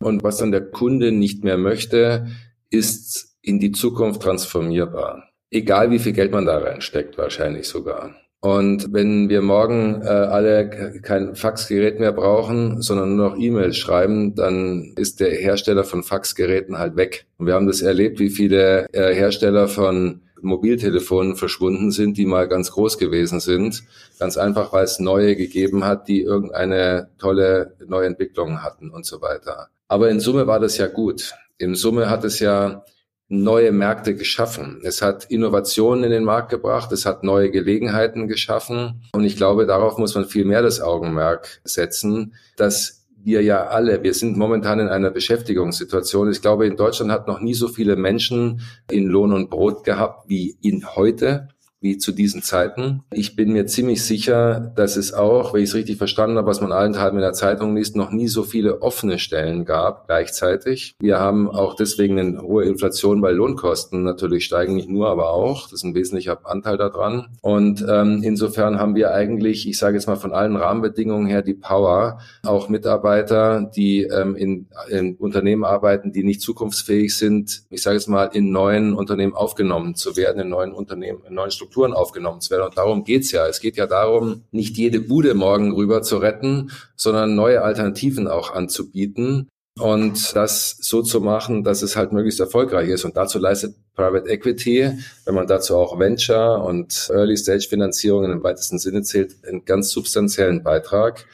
und was dann der Kunde nicht mehr möchte, ist in die Zukunft transformierbar. Egal wie viel Geld man da reinsteckt, wahrscheinlich sogar. Und wenn wir morgen äh, alle kein Faxgerät mehr brauchen, sondern nur noch E-Mails schreiben, dann ist der Hersteller von Faxgeräten halt weg. Und wir haben das erlebt, wie viele äh, Hersteller von Mobiltelefonen verschwunden sind, die mal ganz groß gewesen sind. Ganz einfach, weil es neue gegeben hat, die irgendeine tolle Neuentwicklung hatten und so weiter. Aber in Summe war das ja gut. In Summe hat es ja neue Märkte geschaffen. Es hat Innovationen in den Markt gebracht, es hat neue Gelegenheiten geschaffen. Und ich glaube, darauf muss man viel mehr das Augenmerk setzen, dass wir ja alle, wir sind momentan in einer Beschäftigungssituation. Ich glaube, in Deutschland hat noch nie so viele Menschen in Lohn und Brot gehabt wie in heute wie zu diesen Zeiten. Ich bin mir ziemlich sicher, dass es auch, wenn ich es richtig verstanden habe, was man allenthalben in der Zeitung liest, noch nie so viele offene Stellen gab gleichzeitig. Wir haben auch deswegen eine hohe Inflation, weil Lohnkosten natürlich steigen, nicht nur, aber auch. Das ist ein wesentlicher Anteil daran. Und ähm, insofern haben wir eigentlich, ich sage jetzt mal von allen Rahmenbedingungen her, die Power, auch Mitarbeiter, die ähm, in, in Unternehmen arbeiten, die nicht zukunftsfähig sind, ich sage jetzt mal, in neuen Unternehmen aufgenommen zu werden, in neuen Unternehmen, in neuen Strukturen Strukturen aufgenommen zu werden. Und darum geht's ja. Es geht ja darum, nicht jede Bude morgen rüber zu retten, sondern neue Alternativen auch anzubieten und das so zu machen, dass es halt möglichst erfolgreich ist. Und dazu leistet Private Equity, wenn man dazu auch Venture und Early Stage Finanzierungen im weitesten Sinne zählt, einen ganz substanziellen Beitrag.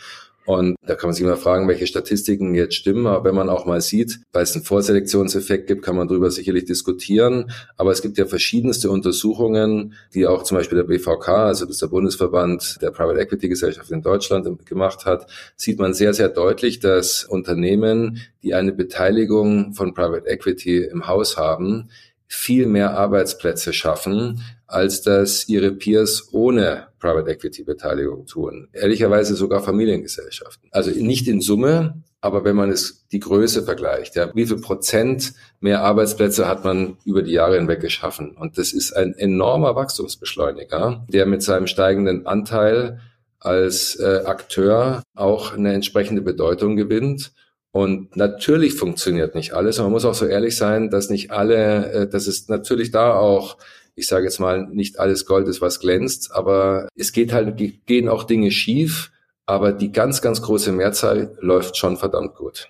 Und da kann man sich immer fragen, welche Statistiken jetzt stimmen. Aber wenn man auch mal sieht, weil es einen Vorselektionseffekt gibt, kann man darüber sicherlich diskutieren. Aber es gibt ja verschiedenste Untersuchungen, die auch zum Beispiel der BVK, also das ist der Bundesverband der Private Equity Gesellschaft in Deutschland gemacht hat, sieht man sehr, sehr deutlich, dass Unternehmen, die eine Beteiligung von Private Equity im Haus haben, viel mehr Arbeitsplätze schaffen, als das ihre Peers ohne Private Equity Beteiligung tun. Ehrlicherweise sogar Familiengesellschaften. Also nicht in Summe, aber wenn man es die Größe vergleicht, ja, wie viel Prozent mehr Arbeitsplätze hat man über die Jahre hinweg geschaffen? Und das ist ein enormer Wachstumsbeschleuniger, der mit seinem steigenden Anteil als äh, Akteur auch eine entsprechende Bedeutung gewinnt und natürlich funktioniert nicht alles. Und man muss auch so ehrlich sein, dass nicht alle, äh, dass es natürlich da auch, ich sage jetzt mal, nicht alles Gold ist, was glänzt, aber es geht halt, gehen auch Dinge schief, aber die ganz, ganz große Mehrzahl läuft schon verdammt gut.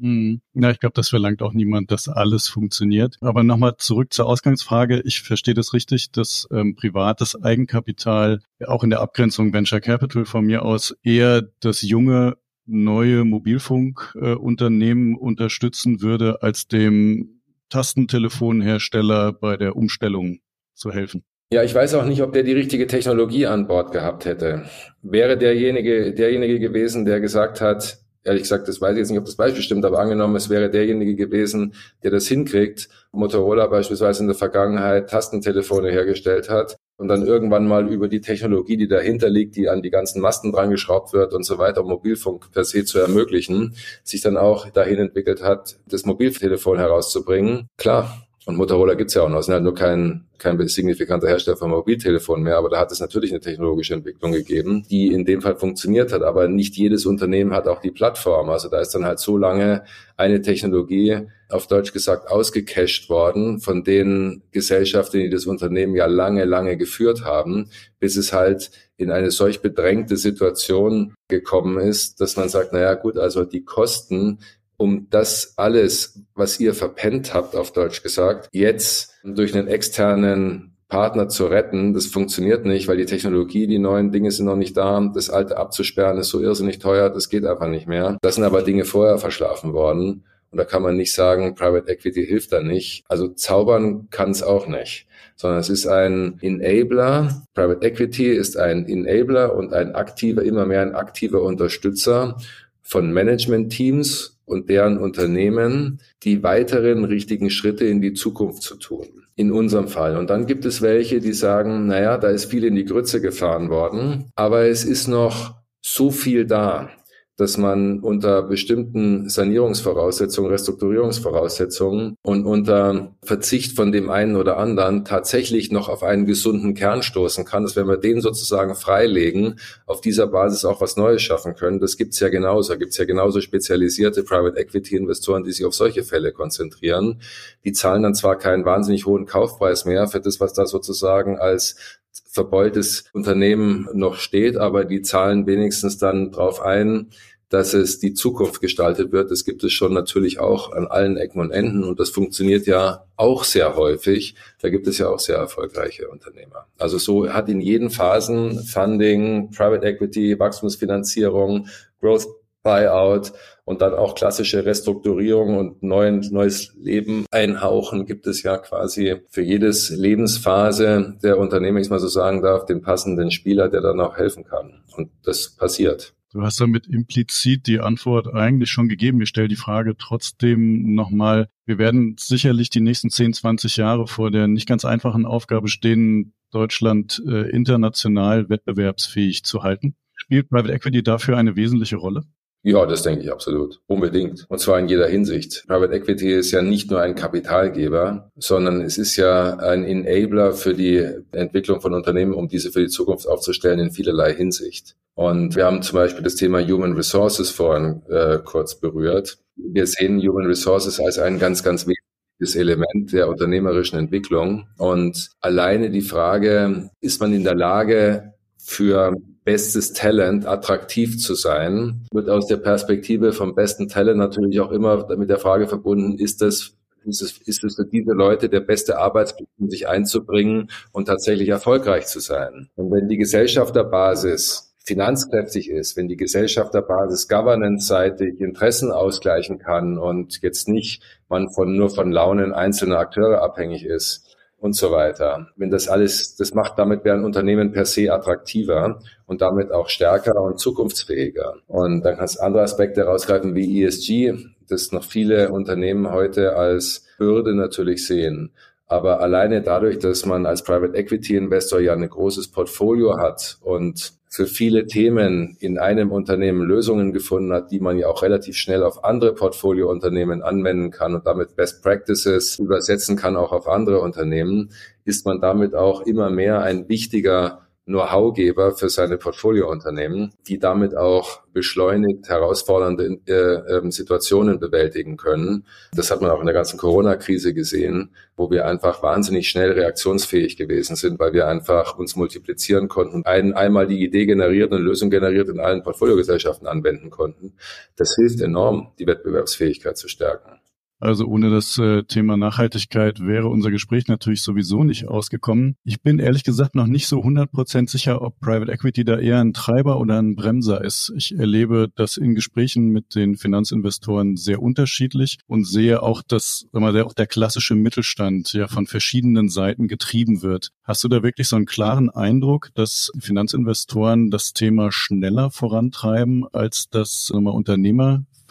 Hm. Ja, ich glaube, das verlangt auch niemand, dass alles funktioniert. Aber nochmal zurück zur Ausgangsfrage. Ich verstehe das richtig, dass ähm, privates Eigenkapital auch in der Abgrenzung Venture Capital von mir aus eher das junge neue Mobilfunkunternehmen unterstützen würde, als dem Tastentelefonhersteller bei der Umstellung zu helfen. Ja, ich weiß auch nicht, ob der die richtige Technologie an Bord gehabt hätte. Wäre derjenige, derjenige gewesen, der gesagt hat, ehrlich gesagt, das weiß ich jetzt nicht, ob das Beispiel stimmt, aber angenommen, es wäre derjenige gewesen, der das hinkriegt, Motorola beispielsweise in der Vergangenheit Tastentelefone hergestellt hat und dann irgendwann mal über die Technologie, die dahinter liegt, die an die ganzen Masten dran geschraubt wird und so weiter, um Mobilfunk per se zu ermöglichen, sich dann auch dahin entwickelt hat, das Mobiltelefon herauszubringen. Klar, und Motorola gibt's ja auch noch, es sind halt nur kein, kein signifikanter Hersteller von Mobiltelefonen mehr, aber da hat es natürlich eine technologische Entwicklung gegeben, die in dem Fall funktioniert hat, aber nicht jedes Unternehmen hat auch die Plattform. Also da ist dann halt so lange eine Technologie auf Deutsch gesagt ausgecasht worden von den Gesellschaften, die das Unternehmen ja lange, lange geführt haben, bis es halt in eine solch bedrängte Situation gekommen ist, dass man sagt, naja gut, also die Kosten um das alles, was ihr verpennt habt, auf Deutsch gesagt, jetzt durch einen externen Partner zu retten, das funktioniert nicht, weil die Technologie, die neuen Dinge sind noch nicht da. Das alte abzusperren ist so irrsinnig teuer, das geht einfach nicht mehr. Das sind aber Dinge vorher verschlafen worden. Und da kann man nicht sagen, Private Equity hilft da nicht. Also zaubern kann es auch nicht, sondern es ist ein Enabler. Private Equity ist ein Enabler und ein aktiver, immer mehr ein aktiver Unterstützer von Management-Teams und deren Unternehmen die weiteren richtigen Schritte in die Zukunft zu tun. In unserem Fall. Und dann gibt es welche, die sagen, naja, da ist viel in die Grütze gefahren worden, aber es ist noch so viel da dass man unter bestimmten Sanierungsvoraussetzungen, Restrukturierungsvoraussetzungen und unter Verzicht von dem einen oder anderen tatsächlich noch auf einen gesunden Kern stoßen kann, dass wenn wir den sozusagen freilegen, auf dieser Basis auch was Neues schaffen können. Das gibt's ja genauso. Da gibt's ja genauso spezialisierte Private Equity Investoren, die sich auf solche Fälle konzentrieren. Die zahlen dann zwar keinen wahnsinnig hohen Kaufpreis mehr für das, was da sozusagen als verbeultes Unternehmen noch steht, aber die zahlen wenigstens dann drauf ein, dass es die Zukunft gestaltet wird. Das gibt es schon natürlich auch an allen Ecken und Enden und das funktioniert ja auch sehr häufig. Da gibt es ja auch sehr erfolgreiche Unternehmer. Also so hat in jeden Phasen Funding, Private Equity, Wachstumsfinanzierung, Growth Buyout und dann auch klassische Restrukturierung und neuen, neues Leben einhauchen, gibt es ja quasi für jedes Lebensphase der Unternehmer, ich mal so sagen darf, den passenden Spieler, der dann auch helfen kann. Und das passiert. Du hast damit implizit die Antwort eigentlich schon gegeben. Ich stelle die Frage trotzdem nochmal. Wir werden sicherlich die nächsten 10, 20 Jahre vor der nicht ganz einfachen Aufgabe stehen, Deutschland äh, international wettbewerbsfähig zu halten. Spielt Private Equity dafür eine wesentliche Rolle? Ja, das denke ich absolut. Unbedingt. Und zwar in jeder Hinsicht. Private Equity ist ja nicht nur ein Kapitalgeber, sondern es ist ja ein Enabler für die Entwicklung von Unternehmen, um diese für die Zukunft aufzustellen in vielerlei Hinsicht. Und wir haben zum Beispiel das Thema Human Resources vorhin äh, kurz berührt. Wir sehen Human Resources als ein ganz, ganz wichtiges Element der unternehmerischen Entwicklung. Und alleine die Frage, ist man in der Lage, für bestes Talent attraktiv zu sein, wird aus der Perspektive vom besten Talent natürlich auch immer mit der Frage verbunden, ist das ist es, ist es für diese Leute der beste Arbeitsplatz, um sich einzubringen und tatsächlich erfolgreich zu sein. Und wenn die Gesellschafterbasis finanzkräftig ist, wenn die Gesellschafterbasis governance-seitig Interessen ausgleichen kann und jetzt nicht man von, nur von Launen einzelner Akteure abhängig ist, und so weiter. Wenn das alles, das macht damit werden Unternehmen per se attraktiver und damit auch stärker und zukunftsfähiger. Und dann kannst du andere Aspekte herausgreifen wie ESG, das noch viele Unternehmen heute als Hürde natürlich sehen. Aber alleine dadurch, dass man als Private Equity Investor ja ein großes Portfolio hat und für viele Themen in einem Unternehmen Lösungen gefunden hat, die man ja auch relativ schnell auf andere Portfoliounternehmen anwenden kann und damit Best Practices übersetzen kann auch auf andere Unternehmen, ist man damit auch immer mehr ein wichtiger Know-how-Geber für seine Portfoliounternehmen, die damit auch beschleunigt herausfordernde äh, äh, Situationen bewältigen können. Das hat man auch in der ganzen Corona-Krise gesehen, wo wir einfach wahnsinnig schnell reaktionsfähig gewesen sind, weil wir einfach uns multiplizieren konnten, ein, einmal die Idee generiert und Lösung generiert in allen Portfoliogesellschaften anwenden konnten. Das hilft enorm, die Wettbewerbsfähigkeit zu stärken. Also ohne das äh, Thema Nachhaltigkeit wäre unser Gespräch natürlich sowieso nicht ausgekommen. Ich bin ehrlich gesagt noch nicht so 100% sicher, ob Private Equity da eher ein Treiber oder ein Bremser ist. Ich erlebe das in Gesprächen mit den Finanzinvestoren sehr unterschiedlich und sehe auch, dass sag mal, auch der klassische Mittelstand ja von verschiedenen Seiten getrieben wird. Hast du da wirklich so einen klaren Eindruck, dass Finanzinvestoren das Thema schneller vorantreiben, als das mal,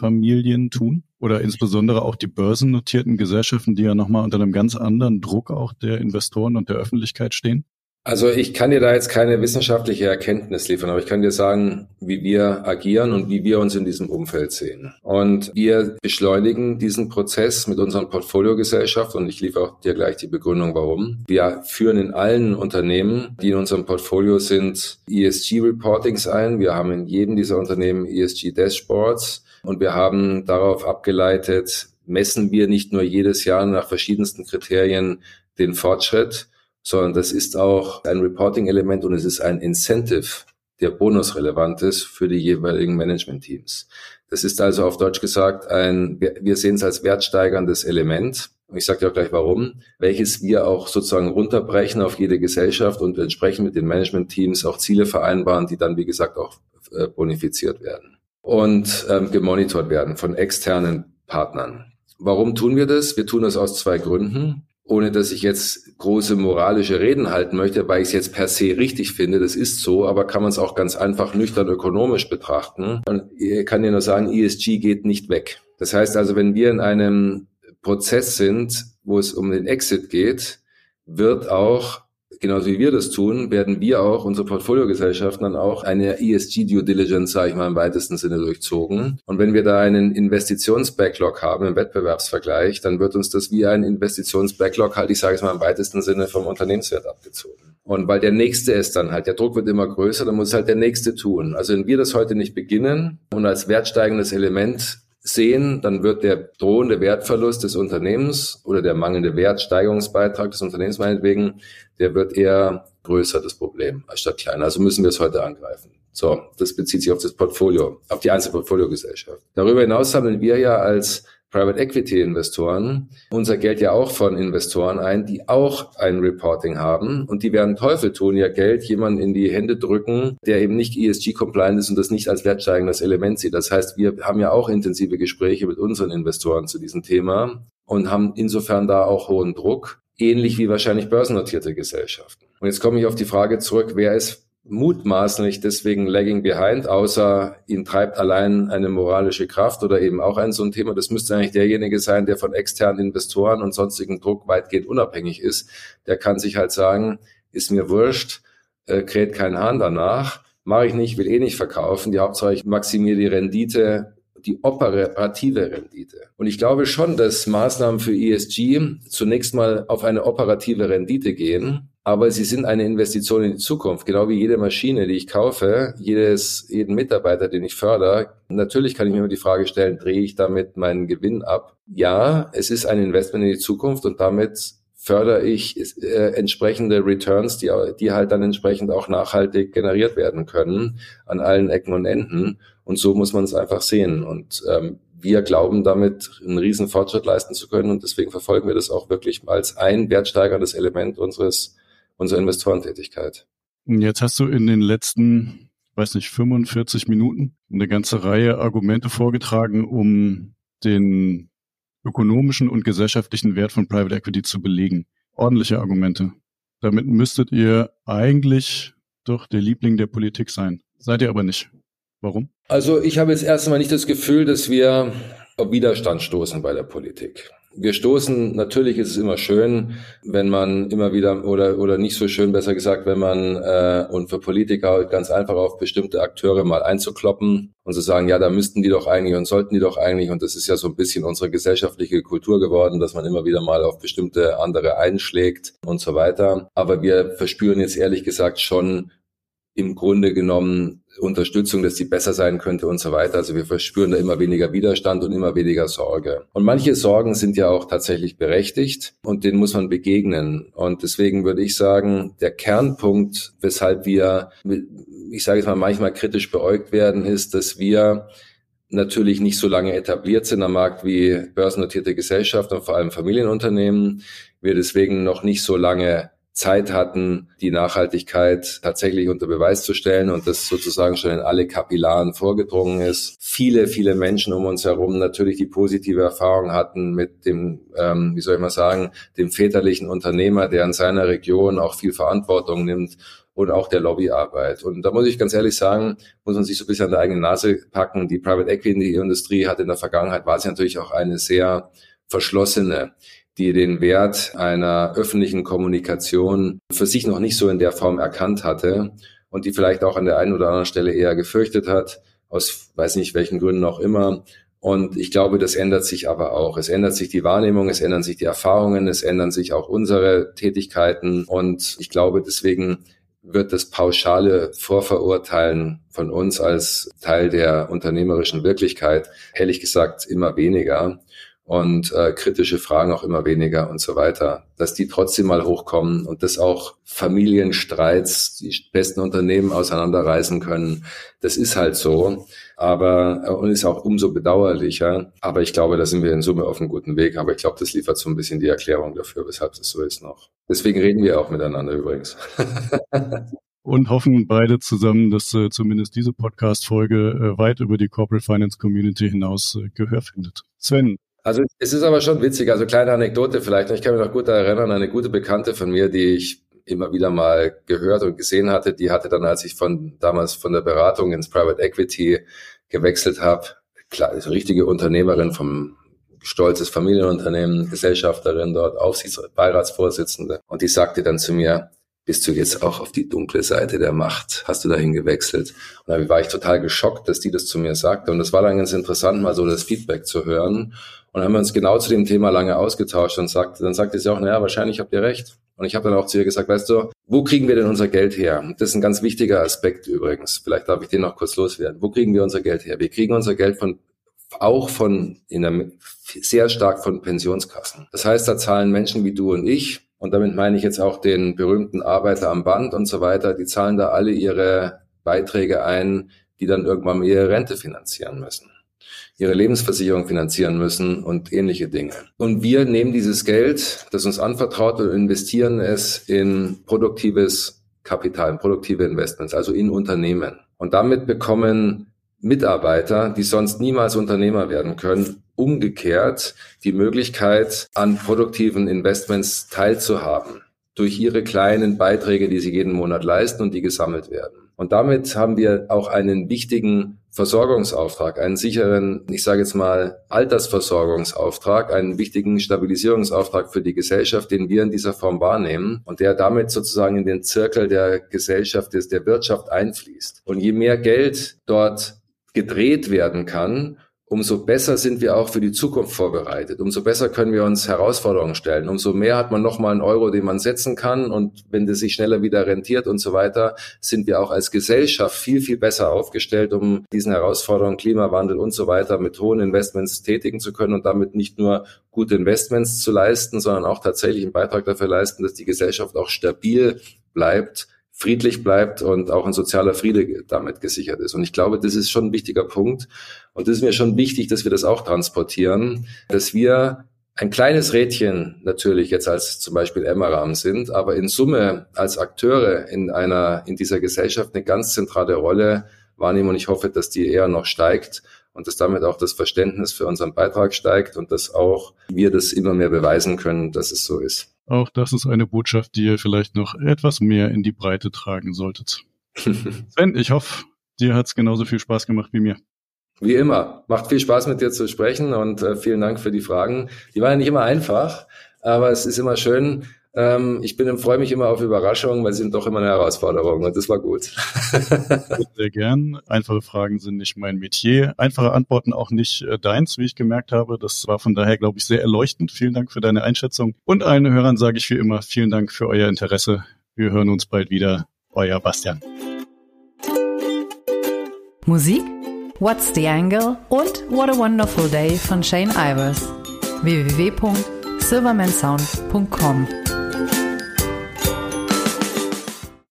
Unternehmerfamilien tun? oder insbesondere auch die börsennotierten Gesellschaften, die ja nochmal unter einem ganz anderen Druck auch der Investoren und der Öffentlichkeit stehen? Also ich kann dir da jetzt keine wissenschaftliche Erkenntnis liefern, aber ich kann dir sagen, wie wir agieren und wie wir uns in diesem Umfeld sehen. Und wir beschleunigen diesen Prozess mit unseren Portfoliogesellschaften und ich liefere auch dir gleich die Begründung, warum. Wir führen in allen Unternehmen, die in unserem Portfolio sind, ESG-Reportings ein. Wir haben in jedem dieser Unternehmen ESG-Dashboards und wir haben darauf abgeleitet, messen wir nicht nur jedes Jahr nach verschiedensten Kriterien den Fortschritt, sondern das ist auch ein Reporting-Element und es ist ein Incentive, der bonusrelevant ist für die jeweiligen Management-Teams. Das ist also auf Deutsch gesagt ein, wir sehen es als wertsteigerndes Element. Ich sage dir auch gleich warum, welches wir auch sozusagen runterbrechen auf jede Gesellschaft und entsprechend mit den Management-Teams auch Ziele vereinbaren, die dann, wie gesagt, auch äh, bonifiziert werden und ähm, gemonitort werden von externen Partnern. Warum tun wir das? Wir tun das aus zwei Gründen. Ohne dass ich jetzt große moralische Reden halten möchte, weil ich es jetzt per se richtig finde, das ist so, aber kann man es auch ganz einfach nüchtern ökonomisch betrachten. Und ich kann dir nur sagen, ESG geht nicht weg. Das heißt also, wenn wir in einem Prozess sind, wo es um den Exit geht, wird auch genauso wie wir das tun, werden wir auch, unsere Portfoliogesellschaften dann auch eine ESG Due Diligence, sage ich mal, im weitesten Sinne durchzogen. Und wenn wir da einen Investitionsbacklog haben im Wettbewerbsvergleich, dann wird uns das wie ein Investitionsbacklog halt, ich sage es mal, im weitesten Sinne vom Unternehmenswert abgezogen. Und weil der nächste ist dann halt, der Druck wird immer größer, dann muss halt der nächste tun. Also wenn wir das heute nicht beginnen und als wertsteigendes Element sehen, dann wird der drohende Wertverlust des Unternehmens oder der mangelnde Wertsteigerungsbeitrag des Unternehmens meinetwegen, der wird eher größer, das Problem, anstatt kleiner. Also müssen wir es heute angreifen. So, das bezieht sich auf das Portfolio, auf die einzelne Portfoliogesellschaft. Darüber hinaus sammeln wir ja als Private Equity Investoren unser Geld ja auch von Investoren ein, die auch ein Reporting haben und die werden Teufel tun, ihr Geld jemanden in die Hände drücken, der eben nicht ESG-compliant ist und das nicht als wertsteigendes Element sieht. Das heißt, wir haben ja auch intensive Gespräche mit unseren Investoren zu diesem Thema und haben insofern da auch hohen Druck, ähnlich wie wahrscheinlich börsennotierte Gesellschaften. Und jetzt komme ich auf die Frage zurück, wer ist mutmaßlich deswegen lagging behind, außer ihn treibt allein eine moralische Kraft oder eben auch ein so ein Thema. Das müsste eigentlich derjenige sein, der von externen Investoren und sonstigen Druck weitgehend unabhängig ist. Der kann sich halt sagen, ist mir wurscht, äh, kräht kein Hahn danach, mache ich nicht, will eh nicht verkaufen. Die Hauptsache ich maximiere die Rendite die operative Rendite. Und ich glaube schon, dass Maßnahmen für ESG zunächst mal auf eine operative Rendite gehen aber sie sind eine Investition in die Zukunft, genau wie jede Maschine, die ich kaufe, jedes, jeden Mitarbeiter, den ich fördere. Natürlich kann ich mir immer die Frage stellen, drehe ich damit meinen Gewinn ab? Ja, es ist ein Investment in die Zukunft und damit fördere ich äh, entsprechende Returns, die, die halt dann entsprechend auch nachhaltig generiert werden können an allen Ecken und Enden. Und so muss man es einfach sehen. Und ähm, wir glauben damit einen riesen Fortschritt leisten zu können und deswegen verfolgen wir das auch wirklich als ein wertsteigerndes Element unseres unsere Investorentätigkeit. Jetzt hast du in den letzten, weiß nicht, 45 Minuten eine ganze Reihe Argumente vorgetragen, um den ökonomischen und gesellschaftlichen Wert von Private Equity zu belegen. Ordentliche Argumente. Damit müsstet ihr eigentlich doch der Liebling der Politik sein. Seid ihr aber nicht. Warum? Also ich habe jetzt erst einmal nicht das Gefühl, dass wir auf Widerstand stoßen bei der Politik. Wir stoßen, natürlich ist es immer schön, wenn man immer wieder, oder, oder nicht so schön, besser gesagt, wenn man, äh, und für Politiker ganz einfach auf bestimmte Akteure mal einzukloppen und zu sagen, ja, da müssten die doch eigentlich und sollten die doch eigentlich, und das ist ja so ein bisschen unsere gesellschaftliche Kultur geworden, dass man immer wieder mal auf bestimmte andere einschlägt und so weiter. Aber wir verspüren jetzt ehrlich gesagt schon im Grunde genommen Unterstützung, dass sie besser sein könnte und so weiter. Also wir verspüren da immer weniger Widerstand und immer weniger Sorge. Und manche Sorgen sind ja auch tatsächlich berechtigt und denen muss man begegnen. Und deswegen würde ich sagen, der Kernpunkt, weshalb wir, ich sage jetzt mal, manchmal kritisch beäugt werden, ist, dass wir natürlich nicht so lange etabliert sind am Markt wie börsennotierte Gesellschaften und vor allem Familienunternehmen. Wir deswegen noch nicht so lange Zeit hatten, die Nachhaltigkeit tatsächlich unter Beweis zu stellen und das sozusagen schon in alle Kapillaren vorgedrungen ist. Viele, viele Menschen um uns herum natürlich die positive Erfahrung hatten mit dem, ähm, wie soll ich mal sagen, dem väterlichen Unternehmer, der in seiner Region auch viel Verantwortung nimmt und auch der Lobbyarbeit. Und da muss ich ganz ehrlich sagen, muss man sich so ein bisschen an der eigenen Nase packen. Die Private Equity Industrie hat in der Vergangenheit, war sie natürlich auch eine sehr verschlossene die den Wert einer öffentlichen Kommunikation für sich noch nicht so in der Form erkannt hatte und die vielleicht auch an der einen oder anderen Stelle eher gefürchtet hat, aus weiß nicht welchen Gründen auch immer. Und ich glaube, das ändert sich aber auch. Es ändert sich die Wahrnehmung, es ändern sich die Erfahrungen, es ändern sich auch unsere Tätigkeiten. Und ich glaube, deswegen wird das pauschale Vorverurteilen von uns als Teil der unternehmerischen Wirklichkeit, ehrlich gesagt, immer weniger und äh, kritische Fragen auch immer weniger und so weiter, dass die trotzdem mal hochkommen und dass auch Familienstreits die besten Unternehmen auseinanderreißen können. Das ist halt so, aber äh, und ist auch umso bedauerlicher. Aber ich glaube, da sind wir in Summe auf einem guten Weg. Aber ich glaube, das liefert so ein bisschen die Erklärung dafür, weshalb es so ist noch. Deswegen reden wir auch miteinander übrigens. und hoffen beide zusammen, dass äh, zumindest diese Podcast-Folge äh, weit über die Corporate Finance Community hinaus äh, Gehör findet. Sven, also es ist aber schon witzig, also kleine Anekdote vielleicht. Ich kann mich noch gut erinnern, eine gute Bekannte von mir, die ich immer wieder mal gehört und gesehen hatte, die hatte dann, als ich von damals von der Beratung ins Private Equity gewechselt habe, klar, ist richtige Unternehmerin vom stolzes Familienunternehmen, Gesellschafterin dort, Aufsichtsbeiratsvorsitzende. Und die sagte dann zu mir, bist du jetzt auch auf die dunkle Seite der Macht? Hast du dahin gewechselt? Und da war ich total geschockt, dass die das zu mir sagte. Und das war dann ganz interessant, mal so das Feedback zu hören. Und dann haben wir uns genau zu dem Thema lange ausgetauscht und sagt, dann sagte sie auch, naja, wahrscheinlich habt ihr recht. Und ich habe dann auch zu ihr gesagt, weißt du, wo kriegen wir denn unser Geld her? Das ist ein ganz wichtiger Aspekt übrigens. Vielleicht darf ich den noch kurz loswerden. Wo kriegen wir unser Geld her? Wir kriegen unser Geld von auch von in der, sehr stark von Pensionskassen. Das heißt, da zahlen Menschen wie du und ich und damit meine ich jetzt auch den berühmten Arbeiter am Band und so weiter, die zahlen da alle ihre Beiträge ein, die dann irgendwann ihre Rente finanzieren müssen, ihre Lebensversicherung finanzieren müssen und ähnliche Dinge. Und wir nehmen dieses Geld, das uns anvertraut und investieren es in produktives Kapital, in produktive Investments, also in Unternehmen. Und damit bekommen Mitarbeiter, die sonst niemals Unternehmer werden können, umgekehrt die Möglichkeit, an produktiven Investments teilzuhaben durch ihre kleinen Beiträge, die sie jeden Monat leisten und die gesammelt werden. Und damit haben wir auch einen wichtigen Versorgungsauftrag, einen sicheren, ich sage jetzt mal, Altersversorgungsauftrag, einen wichtigen Stabilisierungsauftrag für die Gesellschaft, den wir in dieser Form wahrnehmen und der damit sozusagen in den Zirkel der Gesellschaft, der Wirtschaft einfließt. Und je mehr Geld dort gedreht werden kann, umso besser sind wir auch für die Zukunft vorbereitet. Umso besser können wir uns Herausforderungen stellen. Umso mehr hat man nochmal einen Euro, den man setzen kann. Und wenn das sich schneller wieder rentiert und so weiter, sind wir auch als Gesellschaft viel, viel besser aufgestellt, um diesen Herausforderungen, Klimawandel und so weiter mit hohen Investments tätigen zu können und damit nicht nur gute Investments zu leisten, sondern auch tatsächlich einen Beitrag dafür leisten, dass die Gesellschaft auch stabil bleibt friedlich bleibt und auch ein sozialer Friede damit gesichert ist. Und ich glaube, das ist schon ein wichtiger Punkt. Und das ist mir schon wichtig, dass wir das auch transportieren, dass wir ein kleines Rädchen natürlich jetzt als zum Beispiel Emmeram sind, aber in Summe als Akteure in einer, in dieser Gesellschaft eine ganz zentrale Rolle wahrnehmen. Und ich hoffe, dass die eher noch steigt und dass damit auch das Verständnis für unseren Beitrag steigt und dass auch wir das immer mehr beweisen können, dass es so ist. Auch das ist eine Botschaft, die ihr vielleicht noch etwas mehr in die Breite tragen solltet. Sven, ich hoffe, dir hat es genauso viel Spaß gemacht wie mir. Wie immer. Macht viel Spaß mit dir zu sprechen und äh, vielen Dank für die Fragen. Die waren ja nicht immer einfach, aber es ist immer schön, ich bin und freue mich immer auf Überraschungen, weil sie sind doch immer eine Herausforderung und das war gut. Sehr gern. Einfache Fragen sind nicht mein Metier. Einfache Antworten auch nicht äh, deins, wie ich gemerkt habe. Das war von daher, glaube ich, sehr erleuchtend. Vielen Dank für deine Einschätzung. Und allen Hörern sage ich wie immer vielen Dank für euer Interesse. Wir hören uns bald wieder. Euer Bastian. Musik What's the Angle und What a Wonderful Day von Shane Ivers. www.silvermansound.com